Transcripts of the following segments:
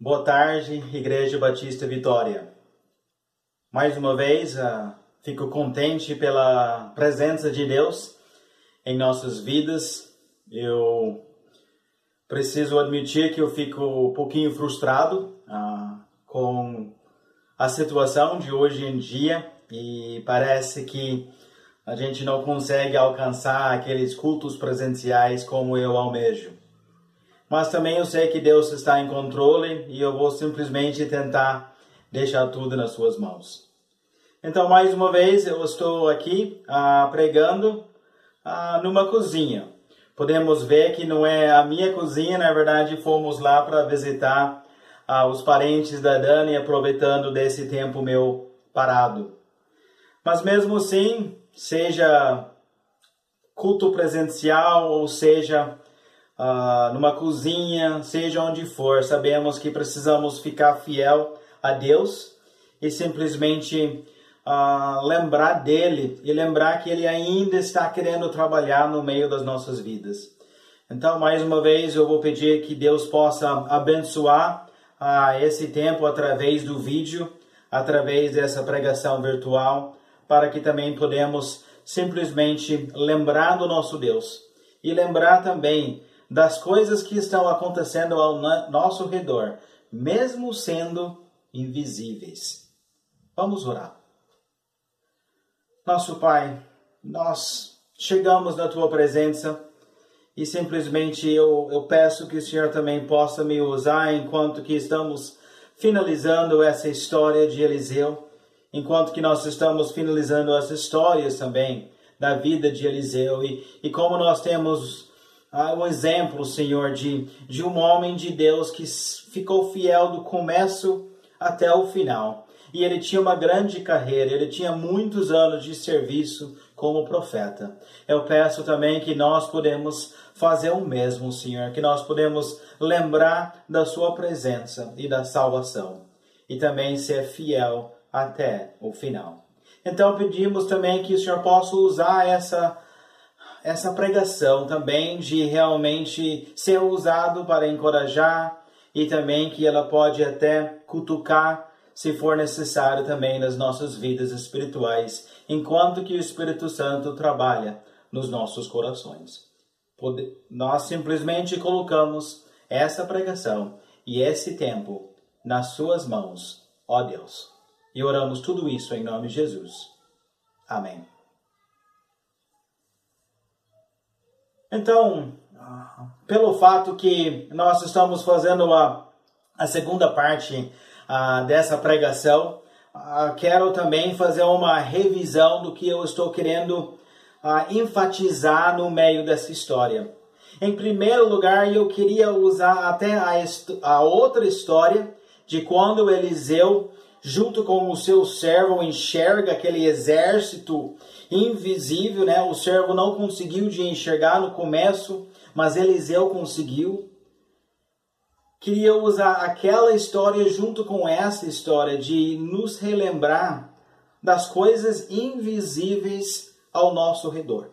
Boa tarde, Igreja Batista Vitória. Mais uma vez, uh, fico contente pela presença de Deus em nossas vidas. Eu preciso admitir que eu fico um pouquinho frustrado uh, com a situação de hoje em dia e parece que a gente não consegue alcançar aqueles cultos presenciais como eu almejo. Mas também eu sei que Deus está em controle e eu vou simplesmente tentar deixar tudo nas suas mãos. Então, mais uma vez, eu estou aqui ah, pregando ah, numa cozinha. Podemos ver que não é a minha cozinha, na verdade, fomos lá para visitar ah, os parentes da Dani, aproveitando desse tempo meu parado. Mas mesmo assim, seja culto presencial ou seja uh, numa cozinha, seja onde for, sabemos que precisamos ficar fiel a Deus e simplesmente uh, lembrar dele e lembrar que ele ainda está querendo trabalhar no meio das nossas vidas. Então, mais uma vez, eu vou pedir que Deus possa abençoar uh, esse tempo através do vídeo, através dessa pregação virtual, para que também podemos simplesmente lembrar do nosso Deus e lembrar também das coisas que estão acontecendo ao nosso redor, mesmo sendo invisíveis. Vamos orar. Nosso Pai, nós chegamos na tua presença e simplesmente eu, eu peço que o Senhor também possa me usar enquanto que estamos finalizando essa história de Eliseu, enquanto que nós estamos finalizando as histórias também da vida de Eliseu e, e como nós temos ah, um exemplo, Senhor, de, de um homem de Deus que ficou fiel do começo até o final. E ele tinha uma grande carreira, ele tinha muitos anos de serviço como profeta. Eu peço também que nós podemos fazer o mesmo, Senhor, que nós podemos lembrar da sua presença e da salvação e também ser fiel até o final. Então pedimos também que o Senhor possa usar essa essa pregação também de realmente ser usado para encorajar e também que ela pode até cutucar se for necessário também nas nossas vidas espirituais, enquanto que o Espírito Santo trabalha nos nossos corações. Nós simplesmente colocamos essa pregação e esse tempo nas suas mãos, ó Deus. E oramos tudo isso em nome de Jesus. Amém. Então, pelo fato que nós estamos fazendo a, a segunda parte uh, dessa pregação, uh, quero também fazer uma revisão do que eu estou querendo uh, enfatizar no meio dessa história. Em primeiro lugar, eu queria usar até a, a outra história de quando Eliseu, junto com o seu servo, enxerga aquele exército invisível, né? O servo não conseguiu de enxergar no começo, mas Eliseu conseguiu. Queria usar aquela história junto com essa história de nos relembrar das coisas invisíveis ao nosso redor.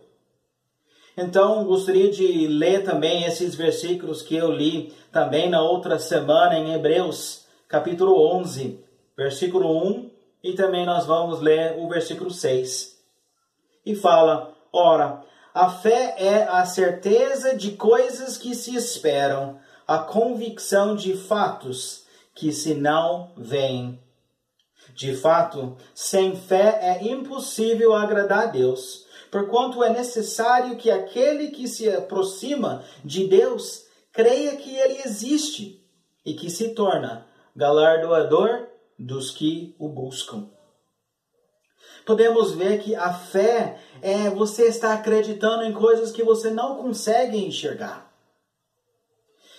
Então, gostaria de ler também esses versículos que eu li também na outra semana em Hebreus, capítulo 11, versículo 1, e também nós vamos ler o versículo 6 e fala: Ora, a fé é a certeza de coisas que se esperam, a convicção de fatos que se não veem. De fato, sem fé é impossível agradar a Deus, porquanto é necessário que aquele que se aproxima de Deus creia que ele existe e que se torna galardoador dos que o buscam podemos ver que a fé é você estar acreditando em coisas que você não consegue enxergar.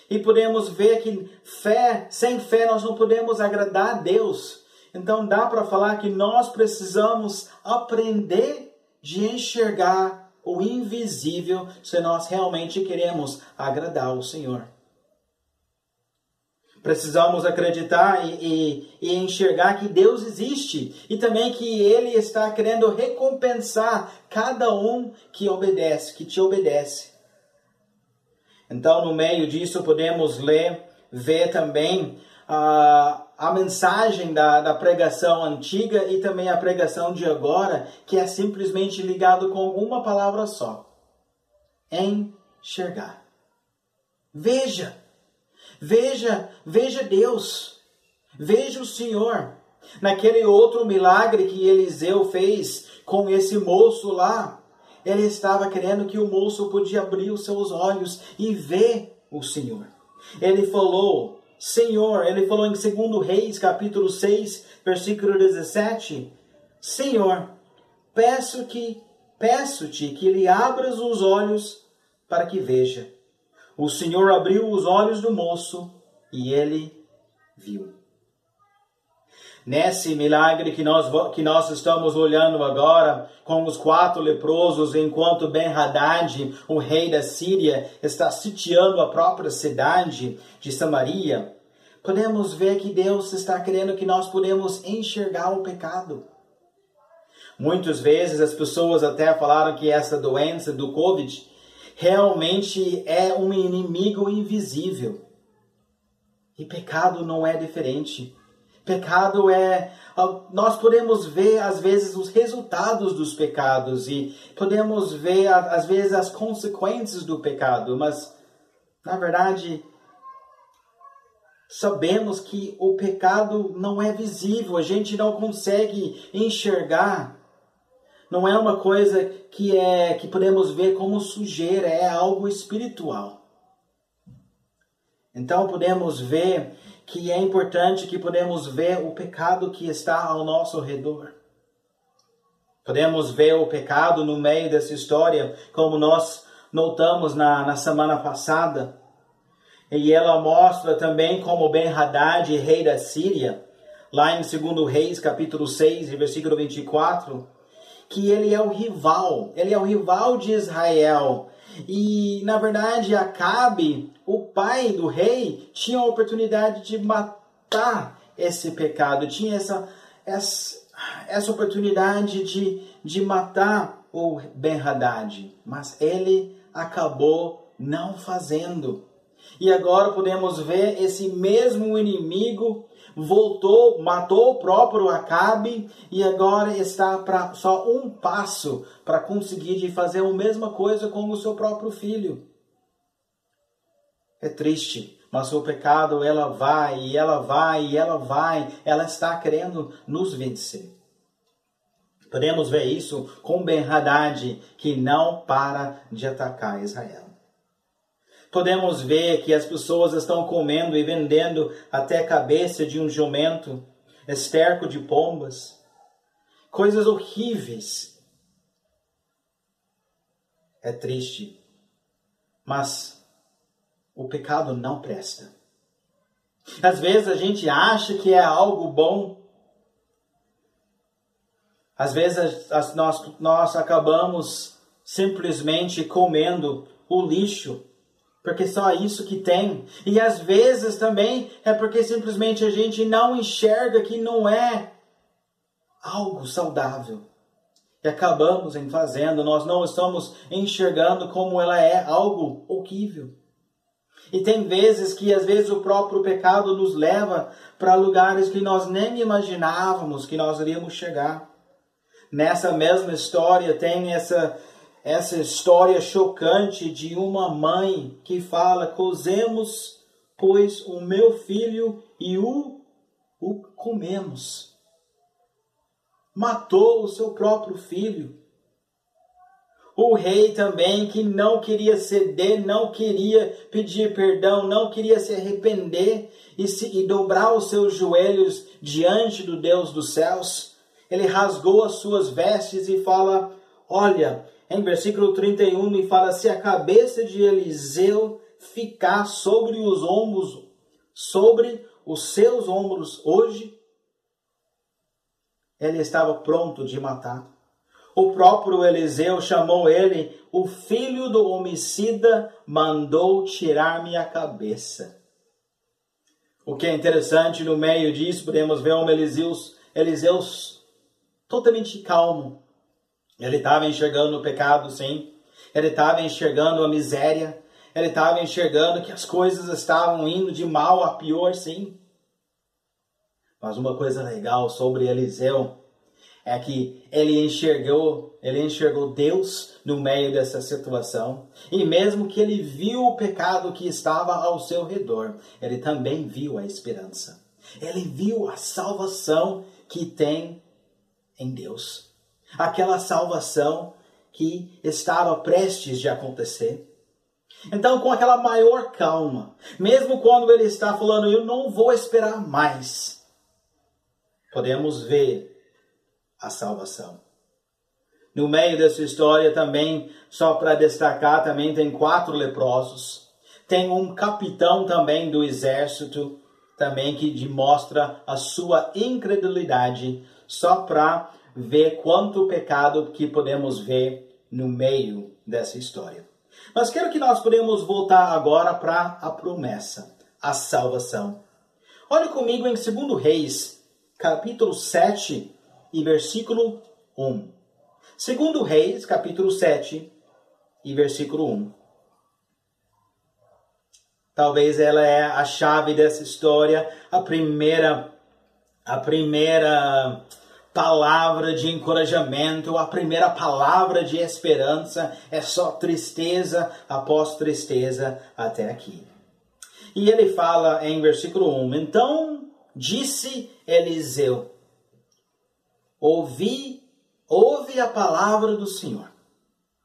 E podemos ver que fé, sem fé nós não podemos agradar a Deus. Então dá para falar que nós precisamos aprender de enxergar o invisível se nós realmente queremos agradar o Senhor. Precisamos acreditar e, e, e, enxergar que Deus existe e também que Ele está querendo recompensar cada um que obedece, que te obedece. Então, no meio disso, podemos ler, ver também a, a mensagem da, da pregação antiga e também a pregação de agora, que é simplesmente ligado com uma palavra só: enxergar. Veja, veja, veja Deus, veja o Senhor. Naquele outro milagre que Eliseu fez com esse moço lá, ele estava querendo que o moço podia abrir os seus olhos e ver o Senhor. Ele falou, Senhor, ele falou em 2 Reis, capítulo 6, versículo 17, Senhor, peço que peço-te que lhe abras os olhos para que veja. O Senhor abriu os olhos do moço e ele viu. Nesse milagre que nós, que nós estamos olhando agora, com os quatro leprosos, enquanto Ben-Hadad, o rei da Síria, está sitiando a própria cidade de Samaria, podemos ver que Deus está querendo que nós podemos enxergar o pecado. Muitas vezes as pessoas até falaram que essa doença do Covid realmente é um inimigo invisível. E pecado não é diferente. Pecado é. Nós podemos ver, às vezes, os resultados dos pecados e podemos ver, às vezes, as consequências do pecado, mas, na verdade, sabemos que o pecado não é visível, a gente não consegue enxergar. Não é uma coisa que é que podemos ver como sujeira, é algo espiritual. Então podemos ver que é importante que podemos ver o pecado que está ao nosso redor. Podemos ver o pecado no meio dessa história, como nós notamos na, na semana passada. E ela mostra também como Ben-Hadad, rei da Síria, lá em 2 Reis, capítulo 6, versículo 24, que ele é o rival, ele é o rival de Israel. E, na verdade, Acabe o pai do rei tinha a oportunidade de matar esse pecado, tinha essa, essa, essa oportunidade de, de matar o Ben-Hadad, mas ele acabou não fazendo. E agora podemos ver esse mesmo inimigo voltou, matou o próprio Acabe e agora está para só um passo para conseguir de fazer a mesma coisa com o seu próprio filho. É triste, mas o pecado ela vai, e ela vai, e ela vai, ela está querendo nos vencer. Podemos ver isso com Ben-Hadad, que não para de atacar Israel. Podemos ver que as pessoas estão comendo e vendendo até a cabeça de um jumento, esterco de pombas, coisas horríveis. É triste, mas o pecado não presta. Às vezes a gente acha que é algo bom. Às vezes nós, nós acabamos simplesmente comendo o lixo, porque só isso que tem. E às vezes também é porque simplesmente a gente não enxerga que não é algo saudável. E acabamos em fazendo, nós não estamos enxergando como ela é algo horrível. E tem vezes que às vezes o próprio pecado nos leva para lugares que nós nem imaginávamos que nós iríamos chegar. Nessa mesma história tem essa essa história chocante de uma mãe que fala: "Cozemos, pois, o meu filho e o o comemos." Matou o seu próprio filho o rei também, que não queria ceder, não queria pedir perdão, não queria se arrepender e, se, e dobrar os seus joelhos diante do Deus dos céus. Ele rasgou as suas vestes e fala: Olha, em versículo 31 me fala: Se a cabeça de Eliseu ficar sobre os ombros, sobre os seus ombros hoje, ele estava pronto de matar. O próprio Eliseu chamou ele, o filho do homicida mandou tirar-me a cabeça. O que é interessante no meio disso, podemos ver um Eliseu, Eliseu totalmente calmo. Ele estava enxergando o pecado, sim. Ele estava enxergando a miséria. Ele estava enxergando que as coisas estavam indo de mal a pior, sim. Mas uma coisa legal sobre Eliseu é que ele enxergou, ele enxergou Deus no meio dessa situação, e mesmo que ele viu o pecado que estava ao seu redor, ele também viu a esperança. Ele viu a salvação que tem em Deus. Aquela salvação que estava prestes de acontecer. Então, com aquela maior calma, mesmo quando ele está falando, eu não vou esperar mais, podemos ver a salvação. No meio dessa história também, só para destacar, também tem quatro leprosos. Tem um capitão também do exército, também que demonstra a sua incredulidade, só para ver quanto pecado que podemos ver no meio dessa história. Mas quero que nós podemos voltar agora para a promessa, a salvação. Olhe comigo em 2 Reis, capítulo 7, e versículo 1. Segundo Reis, capítulo 7 e versículo 1. Talvez ela é a chave dessa história, a primeira a primeira palavra de encorajamento, a primeira palavra de esperança, é só tristeza após tristeza até aqui. E ele fala em versículo 1: Então disse Eliseu: ouvi, ouve a palavra do Senhor.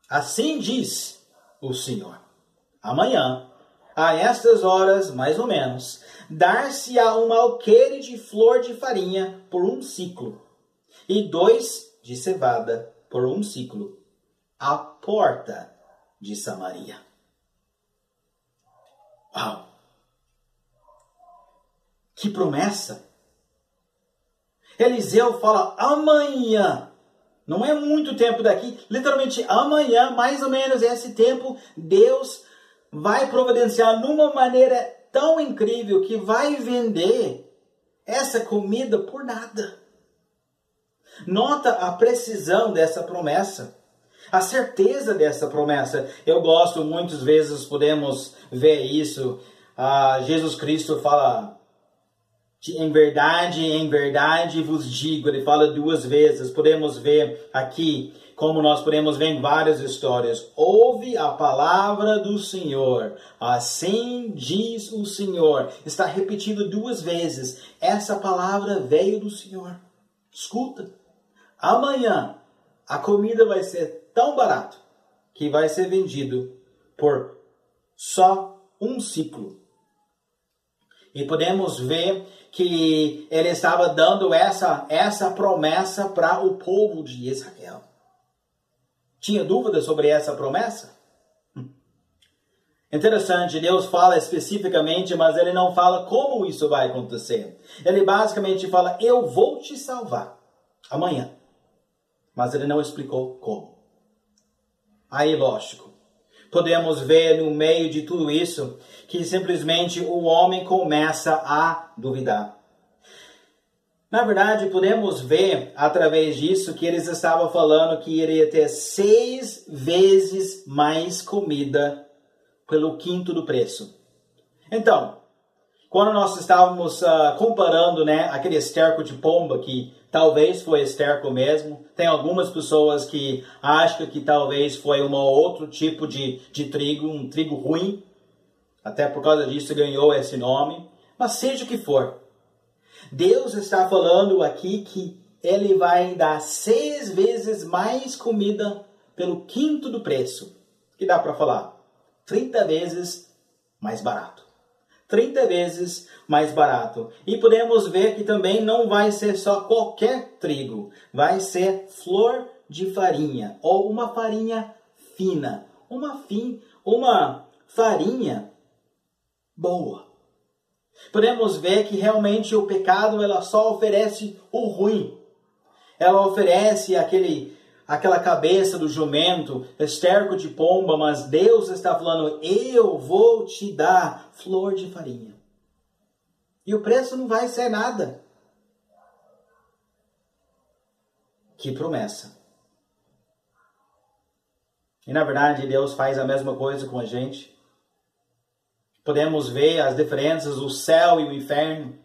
Assim diz o Senhor. Amanhã, a estas horas, mais ou menos, dar-se-á um alqueire de flor de farinha por um ciclo, e dois de cevada por um ciclo, à porta de Samaria. Uau! Que promessa! Eliseu fala amanhã. Não é muito tempo daqui, literalmente amanhã, mais ou menos esse tempo, Deus vai providenciar numa maneira tão incrível que vai vender essa comida por nada. Nota a precisão dessa promessa, a certeza dessa promessa. Eu gosto, muitas vezes podemos ver isso. Ah, Jesus Cristo fala em verdade, em verdade vos digo, ele fala duas vezes. Podemos ver aqui, como nós podemos ver em várias histórias. Ouve a palavra do Senhor. Assim diz o Senhor. Está repetido duas vezes. Essa palavra veio do Senhor. Escuta. Amanhã a comida vai ser tão barato que vai ser vendido por só um ciclo. E podemos ver que ele estava dando essa, essa promessa para o povo de Israel. Tinha dúvida sobre essa promessa? Hum. Interessante, Deus fala especificamente, mas ele não fala como isso vai acontecer. Ele basicamente fala: Eu vou te salvar amanhã. Mas ele não explicou como. Aí, lógico, podemos ver no meio de tudo isso que simplesmente o homem começa a duvidar. Na verdade, podemos ver através disso que eles estavam falando que iria ter seis vezes mais comida pelo quinto do preço. Então, quando nós estávamos uh, comparando né, aquele esterco de pomba, que talvez foi esterco mesmo, tem algumas pessoas que acham que talvez foi um outro tipo de, de trigo, um trigo ruim, até por causa disso ganhou esse nome. Mas seja o que for, Deus está falando aqui que Ele vai dar seis vezes mais comida pelo quinto do preço. Que dá para falar? 30 vezes mais barato. 30 vezes mais barato. E podemos ver que também não vai ser só qualquer trigo, vai ser flor de farinha ou uma farinha fina, uma fin, uma farinha boa. Podemos ver que realmente o pecado ela só oferece o ruim. Ela oferece aquele aquela cabeça do jumento, esterco de pomba, mas Deus está falando: "Eu vou te dar flor de farinha". E o preço não vai ser nada. Que promessa. E na verdade, Deus faz a mesma coisa com a gente. Podemos ver as diferenças, o céu e o inferno.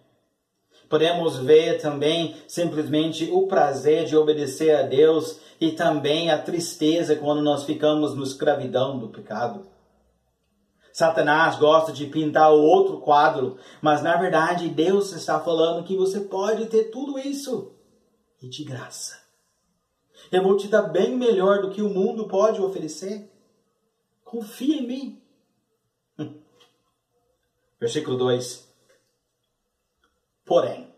Podemos ver também simplesmente o prazer de obedecer a Deus e também a tristeza quando nós ficamos na escravidão do pecado. Satanás gosta de pintar outro quadro, mas na verdade Deus está falando que você pode ter tudo isso e de graça. Eu vou te dar bem melhor do que o mundo pode oferecer. Confia em mim. Versículo 2. Porém,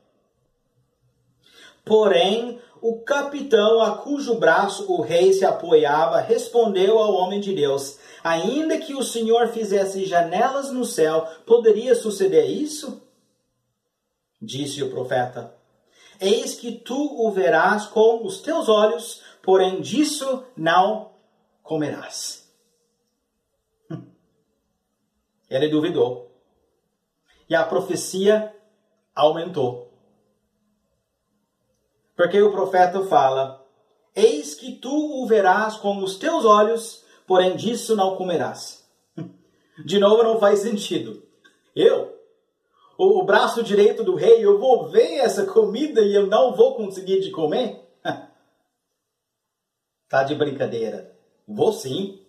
porém, o capitão a cujo braço o rei se apoiava respondeu ao homem de Deus: Ainda que o Senhor fizesse janelas no céu, poderia suceder isso? Disse o profeta: Eis que tu o verás com os teus olhos, porém disso não comerás. Ele duvidou. E a profecia aumentou. Porque o profeta fala: Eis que tu o verás com os teus olhos, porém disso não comerás. De novo, não faz sentido. Eu, o braço direito do rei, eu vou ver essa comida e eu não vou conseguir de comer? tá de brincadeira. Vou sim.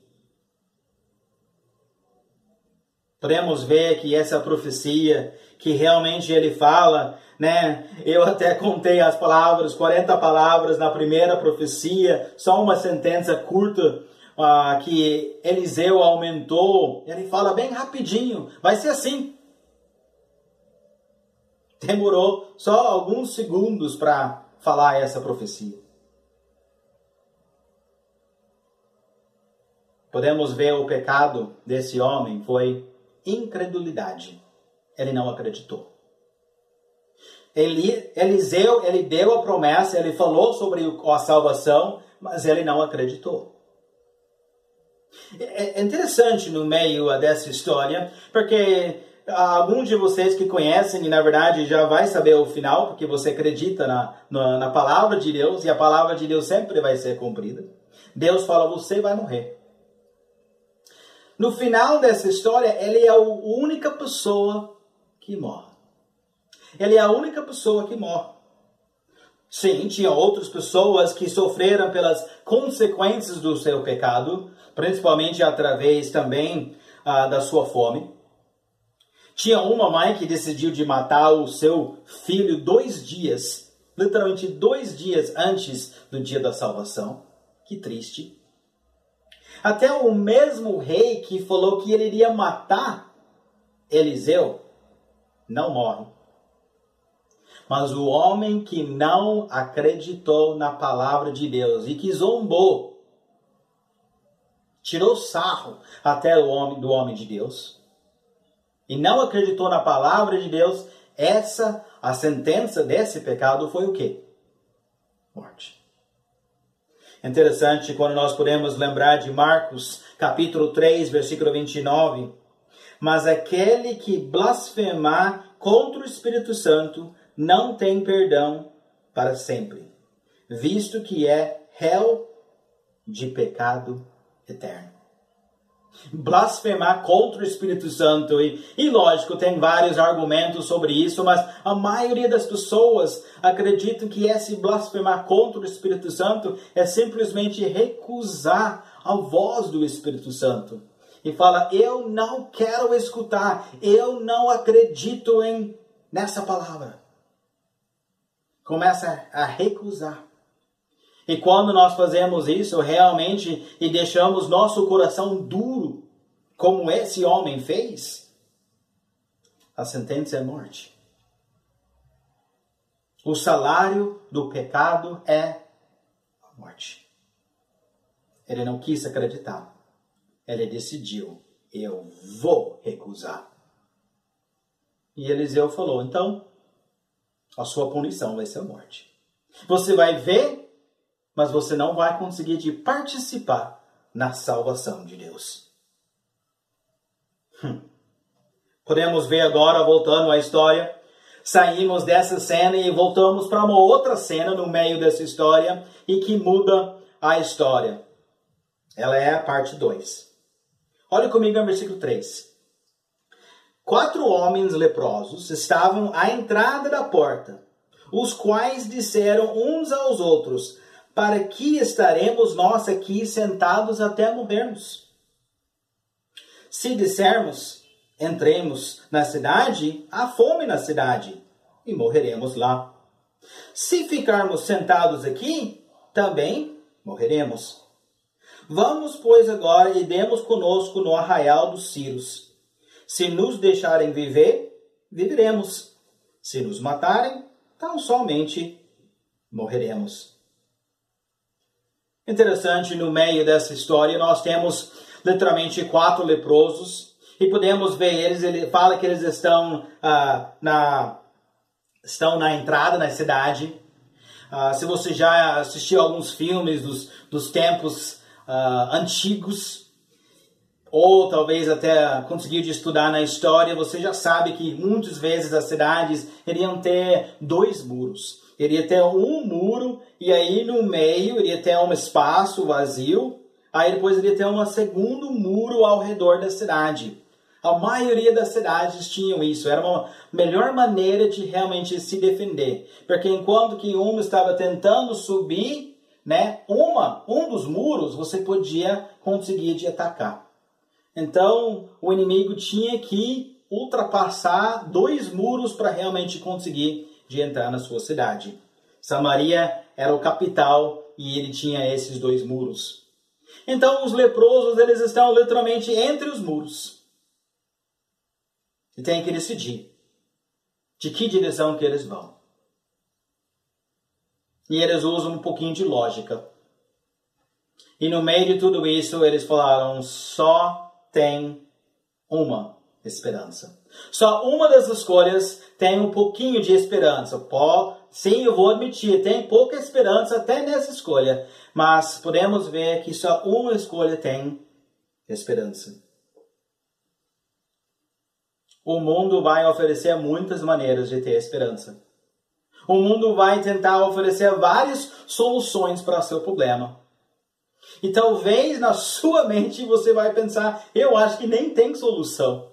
Podemos ver que essa profecia que realmente ele fala, né? Eu até contei as palavras, 40 palavras na primeira profecia, só uma sentença curta uh, que Eliseu aumentou. Ele fala bem rapidinho, vai ser assim. Demorou só alguns segundos para falar essa profecia. Podemos ver o pecado desse homem foi incredulidade. Ele não acreditou. Eli, Eliseu, ele deu a promessa, ele falou sobre a salvação, mas ele não acreditou. É, é interessante no meio dessa história, porque alguns de vocês que conhecem e na verdade já vai saber o final, porque você acredita na, na, na palavra de Deus e a palavra de Deus sempre vai ser cumprida. Deus fala: você vai morrer. No final dessa história, ele é a única pessoa que morre. Ele é a única pessoa que morre. Sim, tinha outras pessoas que sofreram pelas consequências do seu pecado, principalmente através também ah, da sua fome. Tinha uma mãe que decidiu de matar o seu filho dois dias, literalmente dois dias antes do dia da salvação. Que triste. Até o mesmo rei que falou que ele iria matar Eliseu não morre. Mas o homem que não acreditou na palavra de Deus e que zombou, tirou sarro até o homem do homem de Deus e não acreditou na palavra de Deus, essa a sentença desse pecado foi o quê? Morte. Interessante quando nós podemos lembrar de Marcos, capítulo 3, versículo 29. Mas aquele que blasfemar contra o Espírito Santo não tem perdão para sempre, visto que é réu de pecado eterno blasfemar contra o Espírito Santo. E, e lógico, tem vários argumentos sobre isso, mas a maioria das pessoas acreditam que esse blasfemar contra o Espírito Santo é simplesmente recusar a voz do Espírito Santo. E fala, eu não quero escutar, eu não acredito em nessa palavra. Começa a recusar. E quando nós fazemos isso realmente e deixamos nosso coração duro, como esse homem fez, a sentença é morte. O salário do pecado é a morte. Ele não quis acreditar. Ele decidiu: eu vou recusar. E Eliseu falou: então, a sua punição vai ser a morte. Você vai ver mas você não vai conseguir de participar na salvação de Deus. Hum. Podemos ver agora, voltando à história, saímos dessa cena e voltamos para uma outra cena no meio dessa história e que muda a história. Ela é a parte 2. Olhe comigo no versículo 3. Quatro homens leprosos estavam à entrada da porta, os quais disseram uns aos outros: Para que estaremos nós aqui sentados até morrermos? Se dissermos, entremos na cidade, há fome na cidade, e morreremos lá. Se ficarmos sentados aqui, também morreremos. Vamos, pois, agora e demos conosco no arraial dos Círios. Se nos deixarem viver, viveremos. Se nos matarem, tão somente morreremos. Interessante, no meio dessa história, nós temos literalmente quatro leprosos e podemos ver eles. Ele fala que eles estão ah, na estão na entrada na cidade. Ah, se você já assistiu alguns filmes dos, dos tempos uh, antigos, ou talvez até conseguiu de estudar na história, você já sabe que muitas vezes as cidades iriam ter dois muros. Iria ter um muro e aí no meio iria ter um espaço vazio, aí depois iria ter um segundo muro ao redor da cidade. A maioria das cidades tinham isso, era uma melhor maneira de realmente se defender. Porque enquanto que um estava tentando subir, né, uma, um dos muros você podia conseguir de atacar. Então, o inimigo tinha que ultrapassar dois muros para realmente conseguir de entrar na sua cidade. Samaria era o capital e ele tinha esses dois muros. Então, os leprosos, eles estão literalmente entre os muros. E tem que decidir de que direção que eles vão. E eles usam um pouquinho de lógica. E no meio de tudo isso, eles falaram: só tem uma esperança. Só uma das escolhas tem um pouquinho de esperança. Pô, sim, eu vou admitir, tem pouca esperança até nessa escolha. Mas podemos ver que só uma escolha tem esperança. O mundo vai oferecer muitas maneiras de ter esperança. O mundo vai tentar oferecer várias soluções para seu problema. E talvez na sua mente você vai pensar: eu acho que nem tem solução.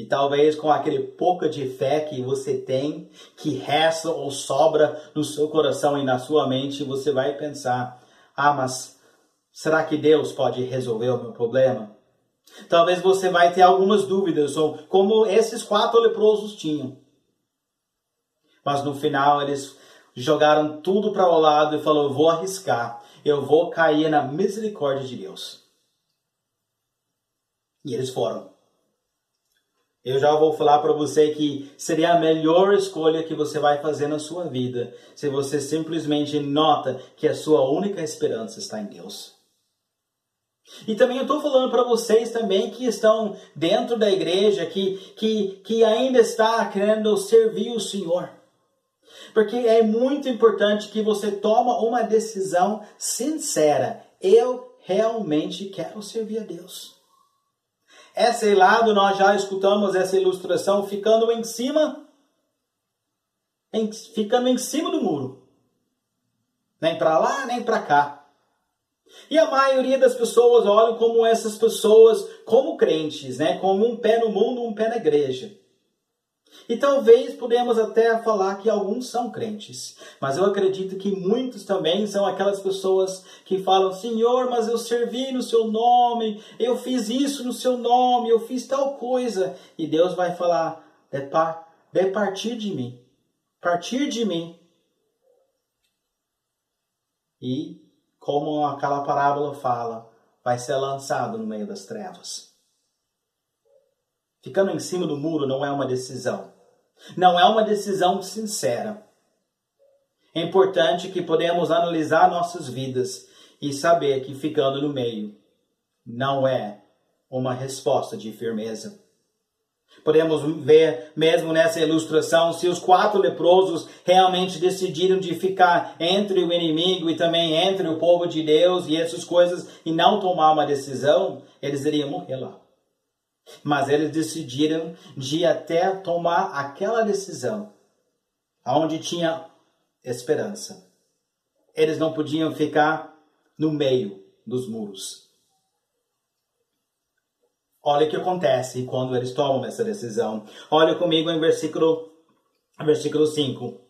E talvez com aquele pouco de fé que você tem, que resta ou sobra no seu coração e na sua mente, você vai pensar: ah, mas será que Deus pode resolver o meu problema? Talvez você vai ter algumas dúvidas, ou como esses quatro leprosos tinham. Mas no final eles jogaram tudo para o lado e falou: vou arriscar, eu vou cair na misericórdia de Deus. E eles foram. Eu já vou falar para você que seria a melhor escolha que você vai fazer na sua vida se você simplesmente nota que a sua única esperança está em Deus. E também eu estou falando para vocês também que estão dentro da igreja, que, que, que ainda está querendo servir o Senhor. Porque é muito importante que você toma uma decisão sincera. Eu realmente quero servir a Deus. Esse lado nós já escutamos essa ilustração ficando em cima em, ficando em cima do muro. Nem para lá, nem para cá. E a maioria das pessoas olham como essas pessoas como crentes, né? Como um pé no mundo, um pé na igreja. E talvez podemos até falar que alguns são crentes, mas eu acredito que muitos também são aquelas pessoas que falam: Senhor, mas eu servi no seu nome, eu fiz isso no seu nome, eu fiz tal coisa. E Deus vai falar: de partir de mim, partir de mim. E, como aquela parábola fala, vai ser lançado no meio das trevas. Ficando em cima do muro não é uma decisão. Não é uma decisão sincera. É importante que podemos analisar nossas vidas e saber que ficando no meio não é uma resposta de firmeza. Podemos ver mesmo nessa ilustração se os quatro leprosos realmente decidiram de ficar entre o inimigo e também entre o povo de Deus e essas coisas e não tomar uma decisão, eles iriam morrer lá. Mas eles decidiram de até tomar aquela decisão onde tinha esperança. Eles não podiam ficar no meio dos muros. Olha o que acontece quando eles tomam essa decisão. Olha comigo em versículo, versículo 5.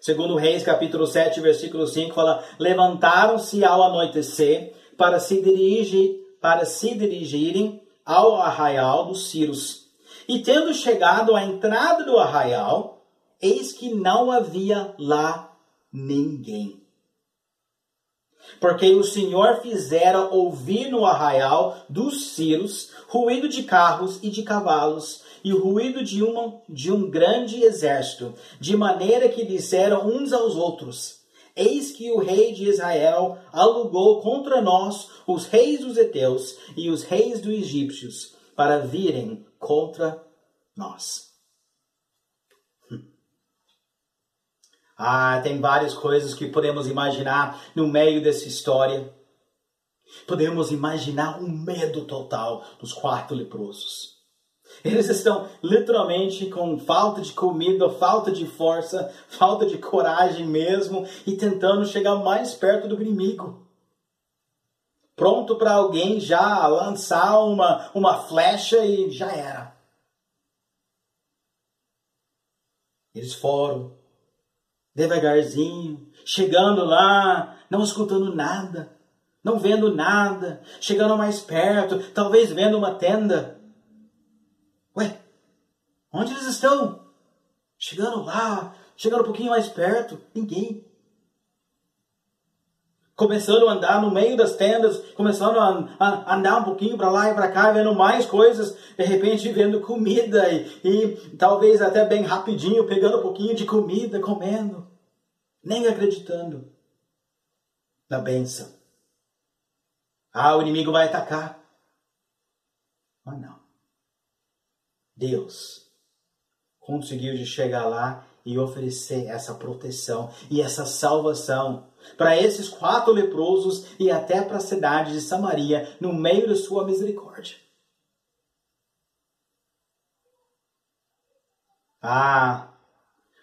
Segundo Reis, capítulo 7, versículo 5, fala: Levantaram-se ao anoitecer para se dirigir, para se dirigirem ao arraial dos Círios. E tendo chegado à entrada do arraial, eis que não havia lá ninguém. Porque o Senhor fizera ouvir no arraial dos Círios ruído de carros e de cavalos, e ruído de, uma, de um grande exército, de maneira que disseram uns aos outros: Eis que o rei de Israel alugou contra nós os reis dos heteus e os reis dos egípcios, para virem contra nós. Ah, tem várias coisas que podemos imaginar no meio dessa história. Podemos imaginar um medo total dos quatro leprosos. Eles estão literalmente com falta de comida, falta de força, falta de coragem mesmo e tentando chegar mais perto do inimigo. Pronto para alguém já lançar uma, uma flecha e já era. Eles foram devagarzinho, chegando lá, não escutando nada, não vendo nada, chegando mais perto, talvez vendo uma tenda. Onde eles estão? Chegando lá, chegando um pouquinho mais perto, ninguém. Começando a andar no meio das tendas, começando a, a andar um pouquinho para lá e para cá, vendo mais coisas, de repente vendo comida e, e talvez até bem rapidinho, pegando um pouquinho de comida, comendo, nem acreditando na bênção. Ah, o inimigo vai atacar. Mas não. Deus conseguiu de chegar lá e oferecer essa proteção e essa salvação para esses quatro leprosos e até para a cidade de Samaria no meio da sua misericórdia. Ah,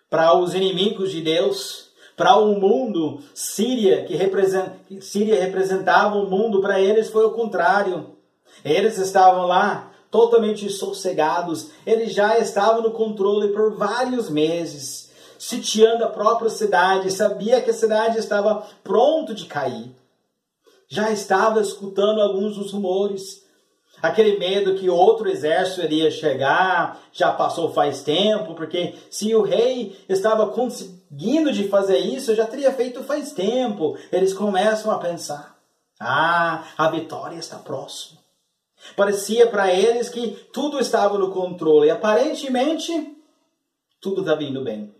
para os inimigos de Deus, para o mundo, Síria, que Síria representava o mundo, para eles foi o contrário. Eles estavam lá totalmente sossegados, eles já estavam no controle por vários meses, sitiando a própria cidade, sabia que a cidade estava pronto de cair. Já estava escutando alguns dos rumores. Aquele medo que outro exército iria chegar, já passou faz tempo, porque se o rei estava conseguindo de fazer isso, já teria feito faz tempo. Eles começam a pensar: ah, a vitória está próxima. Parecia para eles que tudo estava no controle. Aparentemente, tudo estava indo bem.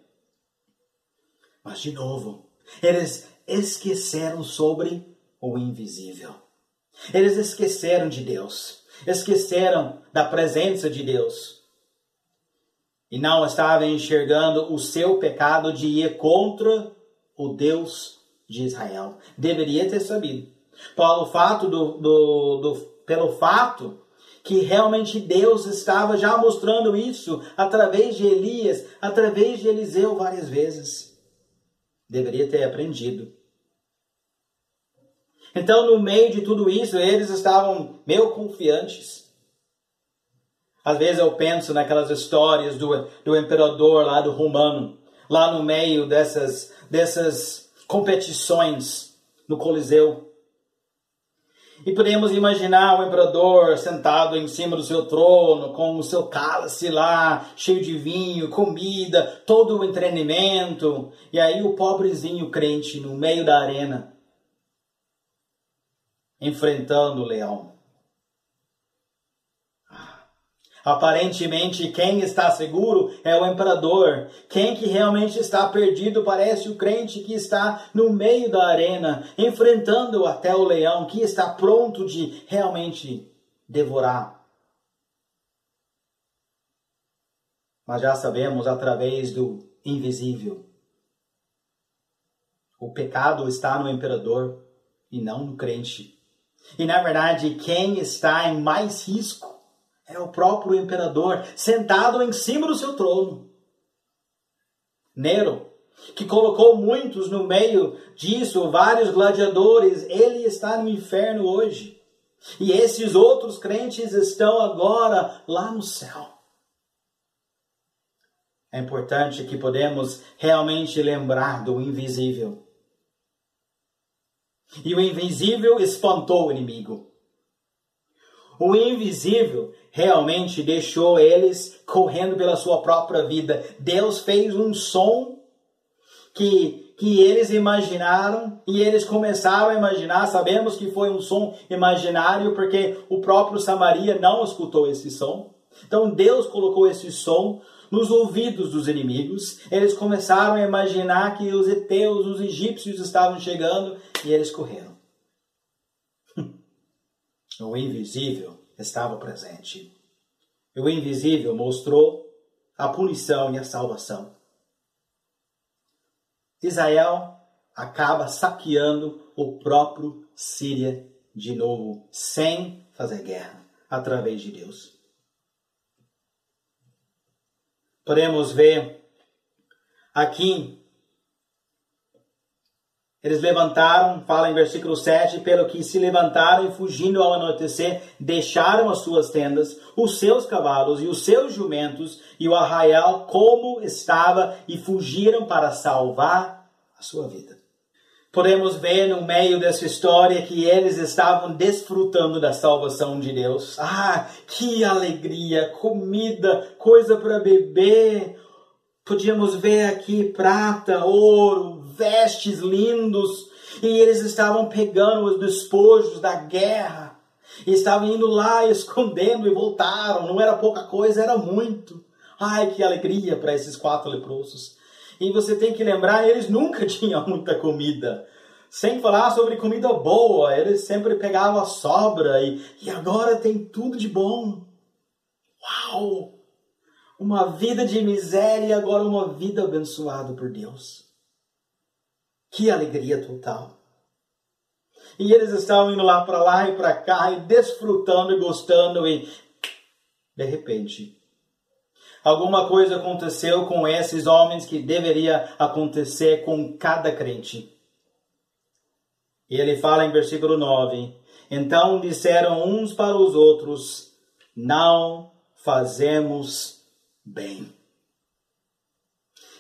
Mas, de novo, eles esqueceram sobre o invisível. Eles esqueceram de Deus. Esqueceram da presença de Deus. E não estavam enxergando o seu pecado de ir contra o Deus de Israel. Deveria ter sabido. Pelo fato do, do, do pelo fato que realmente Deus estava já mostrando isso através de Elias, através de Eliseu várias vezes. Deveria ter aprendido. Então, no meio de tudo isso, eles estavam meio confiantes. Às vezes eu penso naquelas histórias do, do imperador lá do romano, lá no meio dessas, dessas competições no Coliseu. E podemos imaginar o imperador sentado em cima do seu trono, com o seu cálice lá, cheio de vinho, comida, todo o entretenimento. E aí o pobrezinho crente no meio da arena, enfrentando o leão. Aparentemente, quem está seguro é o imperador. Quem que realmente está perdido parece o crente que está no meio da arena, enfrentando até o leão, que está pronto de realmente devorar. Mas já sabemos através do invisível. O pecado está no imperador e não no crente. E na verdade, quem está em mais risco é o próprio imperador sentado em cima do seu trono. Nero, que colocou muitos no meio disso, vários gladiadores, ele está no inferno hoje. E esses outros crentes estão agora lá no céu. É importante que podemos realmente lembrar do invisível. E o invisível espantou o inimigo. O invisível realmente deixou eles correndo pela sua própria vida. Deus fez um som que, que eles imaginaram e eles começaram a imaginar. Sabemos que foi um som imaginário porque o próprio Samaria não escutou esse som. Então Deus colocou esse som nos ouvidos dos inimigos. Eles começaram a imaginar que os heteus, os egípcios estavam chegando e eles correram. o invisível estava presente. O invisível mostrou a punição e a salvação. Israel acaba saqueando o próprio Síria de novo, sem fazer guerra, através de Deus. Podemos ver aqui eles levantaram, fala em versículo 7, pelo que se levantaram e fugindo ao anoitecer, deixaram as suas tendas, os seus cavalos e os seus jumentos e o arraial como estava e fugiram para salvar a sua vida. Podemos ver no meio dessa história que eles estavam desfrutando da salvação de Deus. Ah, que alegria! Comida, coisa para beber. Podíamos ver aqui prata, ouro, vestes lindos, e eles estavam pegando os despojos da guerra, e estavam indo lá escondendo e voltaram. Não era pouca coisa, era muito. Ai, que alegria para esses quatro leprosos. E você tem que lembrar, eles nunca tinham muita comida. Sem falar sobre comida boa, eles sempre pegavam a sobra e, e agora tem tudo de bom. Uau! Uma vida de miséria e agora uma vida abençoada por Deus. Que alegria total! E eles estavam indo lá para lá e para cá e desfrutando e gostando e de repente alguma coisa aconteceu com esses homens que deveria acontecer com cada crente. E ele fala em versículo 9: Então disseram uns para os outros: Não fazemos bem.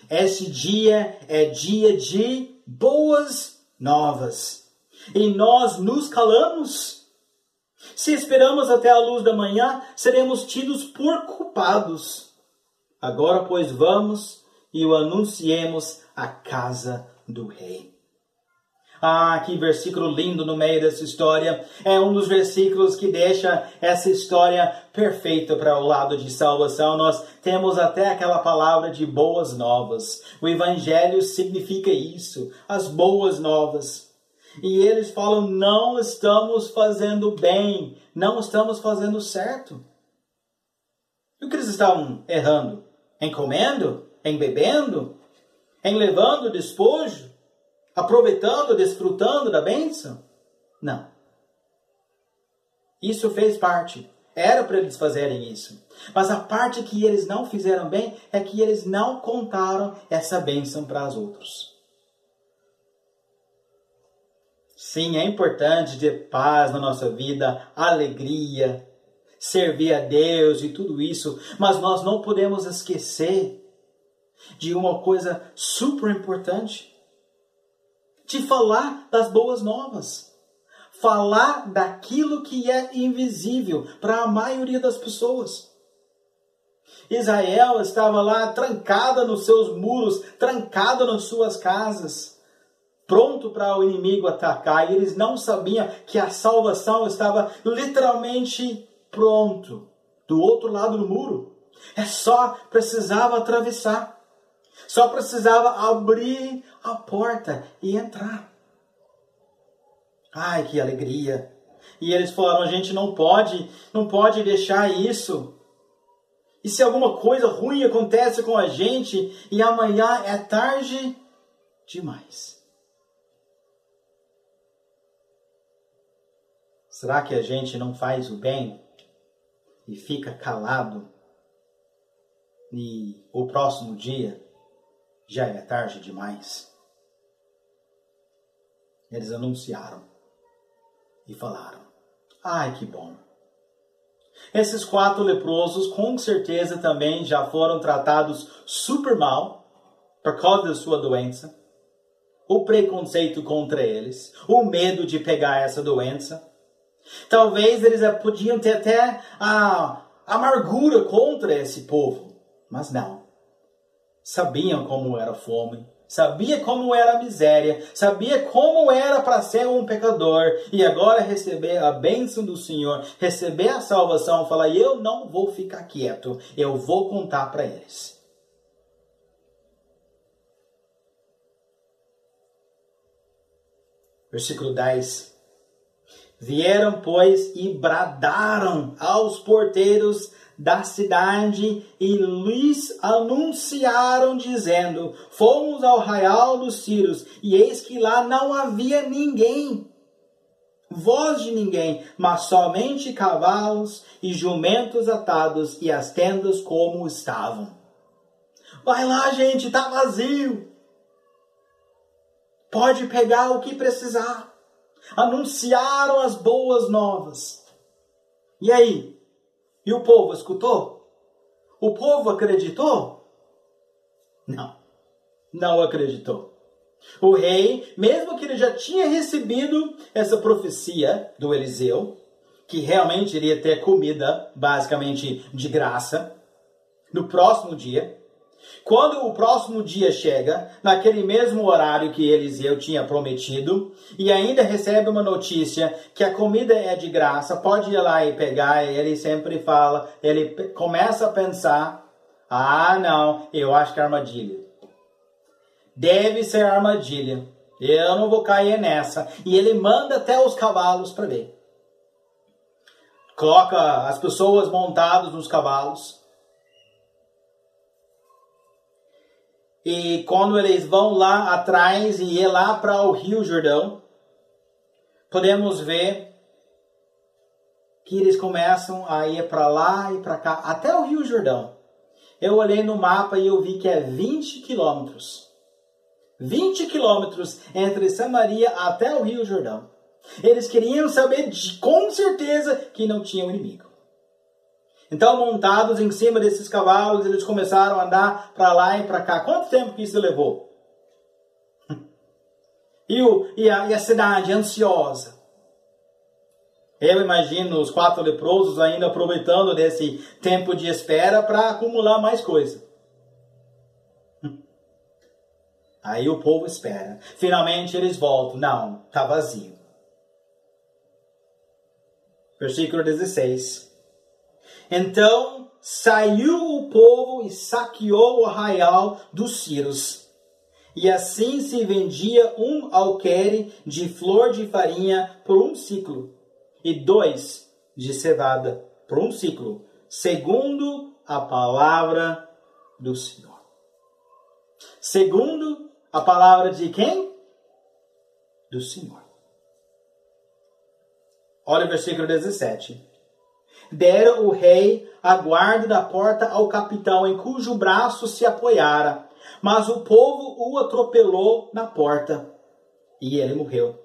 Esse dia é dia de boas novas. E nós nos calamos. Se esperamos até a luz da manhã, seremos tidos por culpados. Agora, pois, vamos e o anunciemos à casa do rei. Ah, que versículo lindo no meio dessa história. É um dos versículos que deixa essa história perfeita para o lado de salvação. Nós temos até aquela palavra de boas novas. O evangelho significa isso, as boas novas. E eles falam: não estamos fazendo bem, não estamos fazendo certo. E o que eles estavam errando? Em comendo? Em bebendo? Em levando despojo? Aproveitando, desfrutando da bênção? Não. Isso fez parte. Era para eles fazerem isso. Mas a parte que eles não fizeram bem é que eles não contaram essa bênção para os outros. Sim, é importante ter paz na nossa vida, alegria, servir a Deus e tudo isso, mas nós não podemos esquecer de uma coisa super importante de falar das boas novas. Falar daquilo que é invisível para a maioria das pessoas. Israel estava lá trancada nos seus muros, trancada nas suas casas, pronto para o inimigo atacar, e eles não sabiam que a salvação estava literalmente pronto, do outro lado do muro. É só precisava atravessar. Só precisava abrir a porta e entrar. Ai, que alegria! E eles falaram: a gente não pode, não pode deixar isso. E se alguma coisa ruim acontece com a gente e amanhã é tarde demais? Será que a gente não faz o bem e fica calado e o próximo dia já é tarde demais. Eles anunciaram e falaram: Ai, que bom. Esses quatro leprosos com certeza também já foram tratados super mal por causa da sua doença. O preconceito contra eles, o medo de pegar essa doença. Talvez eles podiam ter até a amargura contra esse povo, mas não. Sabiam como era a fome, sabia como era a miséria, sabia como era para ser um pecador e agora receber a bênção do Senhor, receber a salvação, falar: eu não vou ficar quieto, eu vou contar para eles. Versículo 10. Vieram, pois, e bradaram aos porteiros da cidade e lhes anunciaram, dizendo: Fomos ao arraial dos Círios, e eis que lá não havia ninguém, voz de ninguém, mas somente cavalos e jumentos atados e as tendas como estavam. Vai lá, gente, está vazio. Pode pegar o que precisar. Anunciaram as boas novas. E aí? E o povo escutou? O povo acreditou? Não, não acreditou. O rei, mesmo que ele já tinha recebido essa profecia do Eliseu, que realmente iria ter comida basicamente de graça, no próximo dia, quando o próximo dia chega, naquele mesmo horário que Eliseu tinha prometido, e ainda recebe uma notícia que a comida é de graça, pode ir lá e pegar, ele sempre fala, ele começa a pensar: ah, não, eu acho que é armadilha. Deve ser armadilha. Eu não vou cair nessa. E ele manda até os cavalos para ver. Coloca as pessoas montadas nos cavalos E quando eles vão lá atrás e ir lá para o Rio Jordão, podemos ver que eles começam a ir para lá e para cá, até o Rio Jordão. Eu olhei no mapa e eu vi que é 20 quilômetros. 20 quilômetros entre Samaria até o Rio Jordão. Eles queriam saber de, com certeza que não tinham inimigo. Então, montados em cima desses cavalos, eles começaram a andar para lá e para cá. Quanto tempo que isso levou? E, o, e, a, e a cidade ansiosa. Eu imagino os quatro leprosos ainda aproveitando desse tempo de espera para acumular mais coisa. Aí o povo espera. Finalmente eles voltam. Não, está vazio. Versículo 16. Então saiu o povo e saqueou o arraial dos Círios. E assim se vendia um alqueire de flor de farinha por um ciclo, e dois de cevada por um ciclo, segundo a palavra do Senhor. Segundo a palavra de quem? Do Senhor. Olha o versículo 17 dera o rei a guarda da porta ao capitão em cujo braço se apoiara. Mas o povo o atropelou na porta e ele morreu.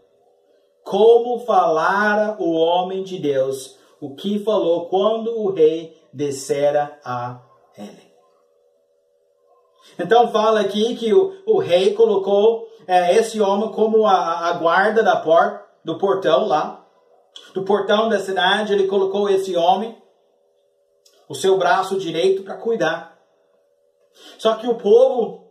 Como falara o homem de Deus, o que falou quando o rei descera a ele. Então fala aqui que o, o rei colocou é, esse homem como a, a guarda da porta, do portão lá, do portão da cidade, ele colocou esse homem, o seu braço direito, para cuidar. Só que o povo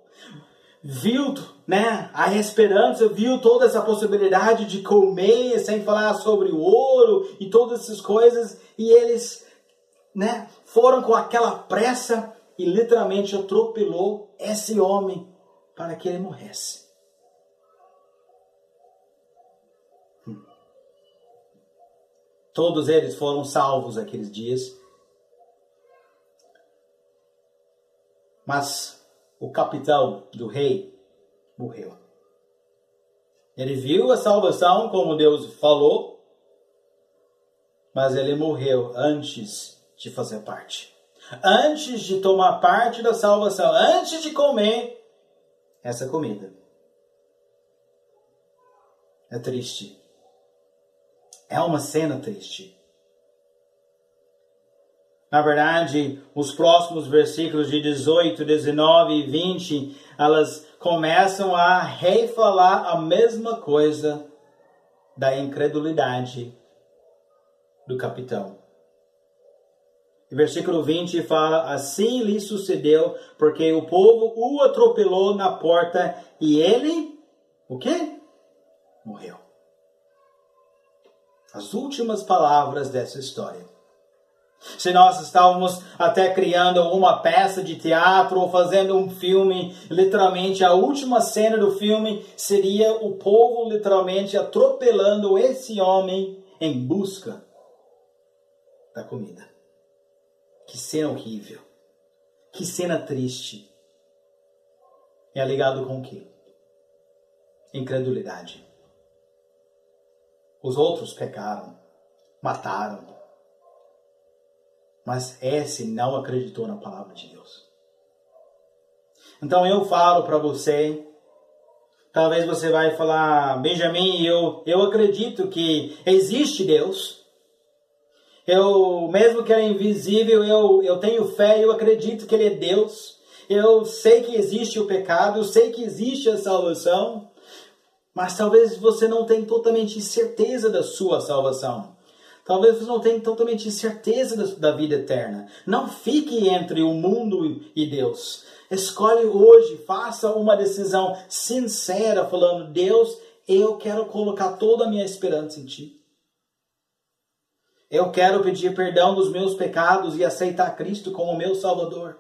viu né, a esperança, viu toda essa possibilidade de comer, sem falar sobre o ouro e todas essas coisas, e eles né, foram com aquela pressa e literalmente atropelou esse homem para que ele morresse. Todos eles foram salvos aqueles dias. Mas o capitão do rei morreu. Ele viu a salvação como Deus falou, mas ele morreu antes de fazer parte. Antes de tomar parte da salvação, antes de comer essa comida. É triste É uma cena triste. Na verdade, os próximos versículos de 18, 19 e 20, elas começam a refalar a mesma coisa da incredulidade do capitão. O versículo 20 fala: Assim lhe sucedeu, porque o povo o atropelou na porta e ele, o quê? Morreu. As últimas palavras dessa história. Se nós estávamos até criando uma peça de teatro ou fazendo um filme, literalmente a última cena do filme seria o povo literalmente atropelando esse homem em busca da comida. Que cena horrível. Que cena triste. É ligado com o quê? Incredulidade. Os outros pecaram, mataram, mas esse não acreditou na palavra de Deus. Então eu falo para você, talvez você vai falar, Benjamin, eu, eu acredito que existe Deus. Eu, mesmo que ele é invisível, eu, eu tenho fé, eu acredito que ele é Deus. Eu sei que existe o pecado, eu sei que existe a salvação, mas talvez você não tenha totalmente certeza da sua salvação. Talvez você não tenha totalmente certeza da vida eterna. Não fique entre o mundo e Deus. Escolhe hoje, faça uma decisão sincera, falando: Deus, eu quero colocar toda a minha esperança em Ti. Eu quero pedir perdão dos meus pecados e aceitar Cristo como meu Salvador.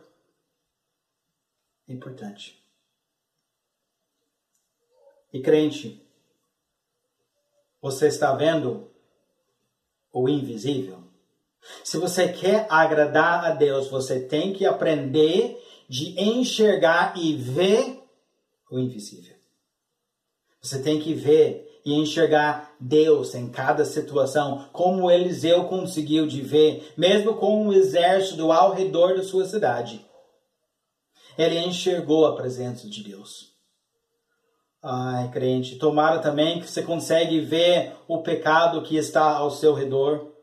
É importante. E crente, você está vendo o invisível. Se você quer agradar a Deus, você tem que aprender de enxergar e ver o invisível. Você tem que ver e enxergar Deus em cada situação, como Eliseu conseguiu de ver, mesmo com um exército ao redor da sua cidade. Ele enxergou a presença de Deus. Ai, crente, tomara também que você consegue ver o pecado que está ao seu redor.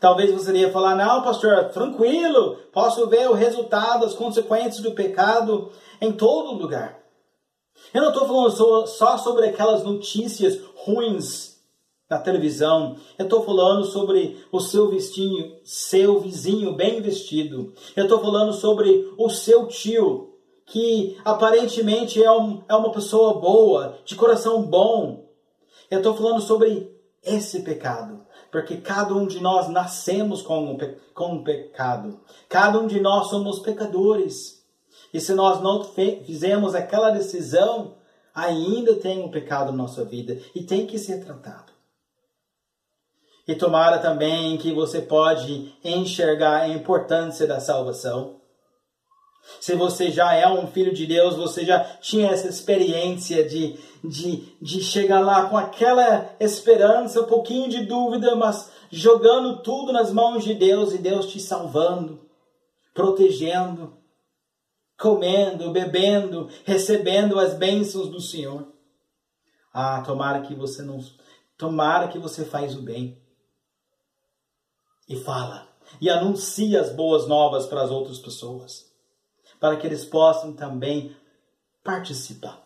Talvez você iria falar, não, pastor, tranquilo, posso ver o resultado, as consequências do pecado em todo lugar. Eu não estou falando só sobre aquelas notícias ruins na televisão. Eu estou falando sobre o seu vizinho, seu vizinho bem vestido. Eu estou falando sobre o seu tio que aparentemente é, um, é uma pessoa boa, de coração bom. Eu estou falando sobre esse pecado, porque cada um de nós nascemos com um, com um pecado. Cada um de nós somos pecadores. E se nós não fizemos aquela decisão, ainda tem um pecado na nossa vida e tem que ser tratado. E tomara também que você pode enxergar a importância da salvação. Se você já é um filho de Deus, você já tinha essa experiência de, de, de chegar lá com aquela esperança, um pouquinho de dúvida, mas jogando tudo nas mãos de Deus e Deus te salvando, protegendo, comendo, bebendo, recebendo as bênçãos do Senhor. Ah, tomara que você não. Tomara que você faz o bem. E fala. E anuncia as boas novas para as outras pessoas para que eles possam também participar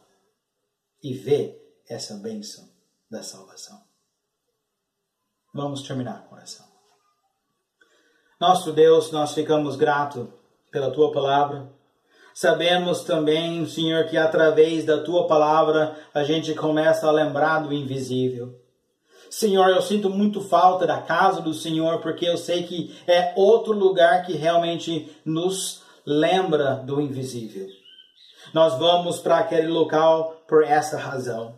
e ver essa bênção da salvação. Vamos terminar com essa. Nosso Deus, nós ficamos gratos pela tua palavra. Sabemos também, Senhor, que através da tua palavra a gente começa a lembrar do invisível. Senhor, eu sinto muito falta da casa do Senhor, porque eu sei que é outro lugar que realmente nos lembra do invisível. Nós vamos para aquele local por essa razão.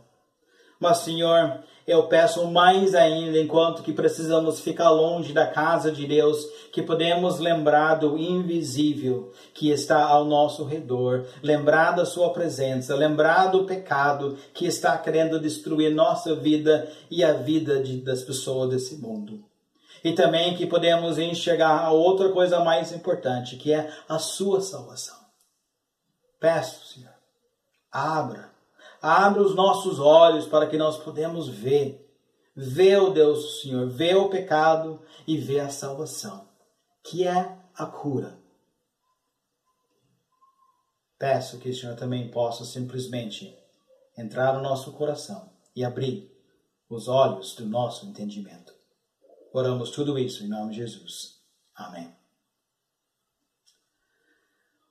Mas, Senhor, eu peço mais ainda, enquanto que precisamos ficar longe da casa de Deus, que podemos lembrar do invisível que está ao nosso redor, lembrar da Sua presença, lembrar do pecado que está querendo destruir nossa vida e a vida de, das pessoas desse mundo e também que podemos enxergar a outra coisa mais importante, que é a sua salvação. Peço, Senhor, abra, abra os nossos olhos para que nós podemos ver, vê o Deus Senhor, vê o pecado e vê a salvação, que é a cura. Peço que o Senhor também possa simplesmente entrar no nosso coração e abrir os olhos do nosso entendimento. Oramos tudo isso em nome de Jesus. Amém.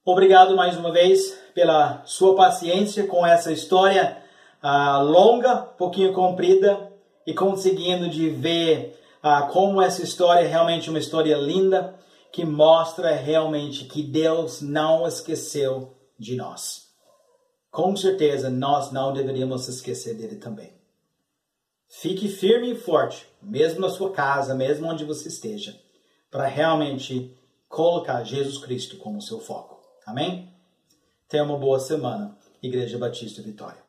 Obrigado mais uma vez pela sua paciência com essa história uh, longa, pouquinho comprida, e conseguindo de ver uh, como essa história é realmente uma história linda que mostra realmente que Deus não esqueceu de nós. Com certeza, nós não deveríamos esquecer dele também. Fique firme e forte, mesmo na sua casa, mesmo onde você esteja, para realmente colocar Jesus Cristo como seu foco. Amém? Tenha uma boa semana, Igreja Batista Vitória.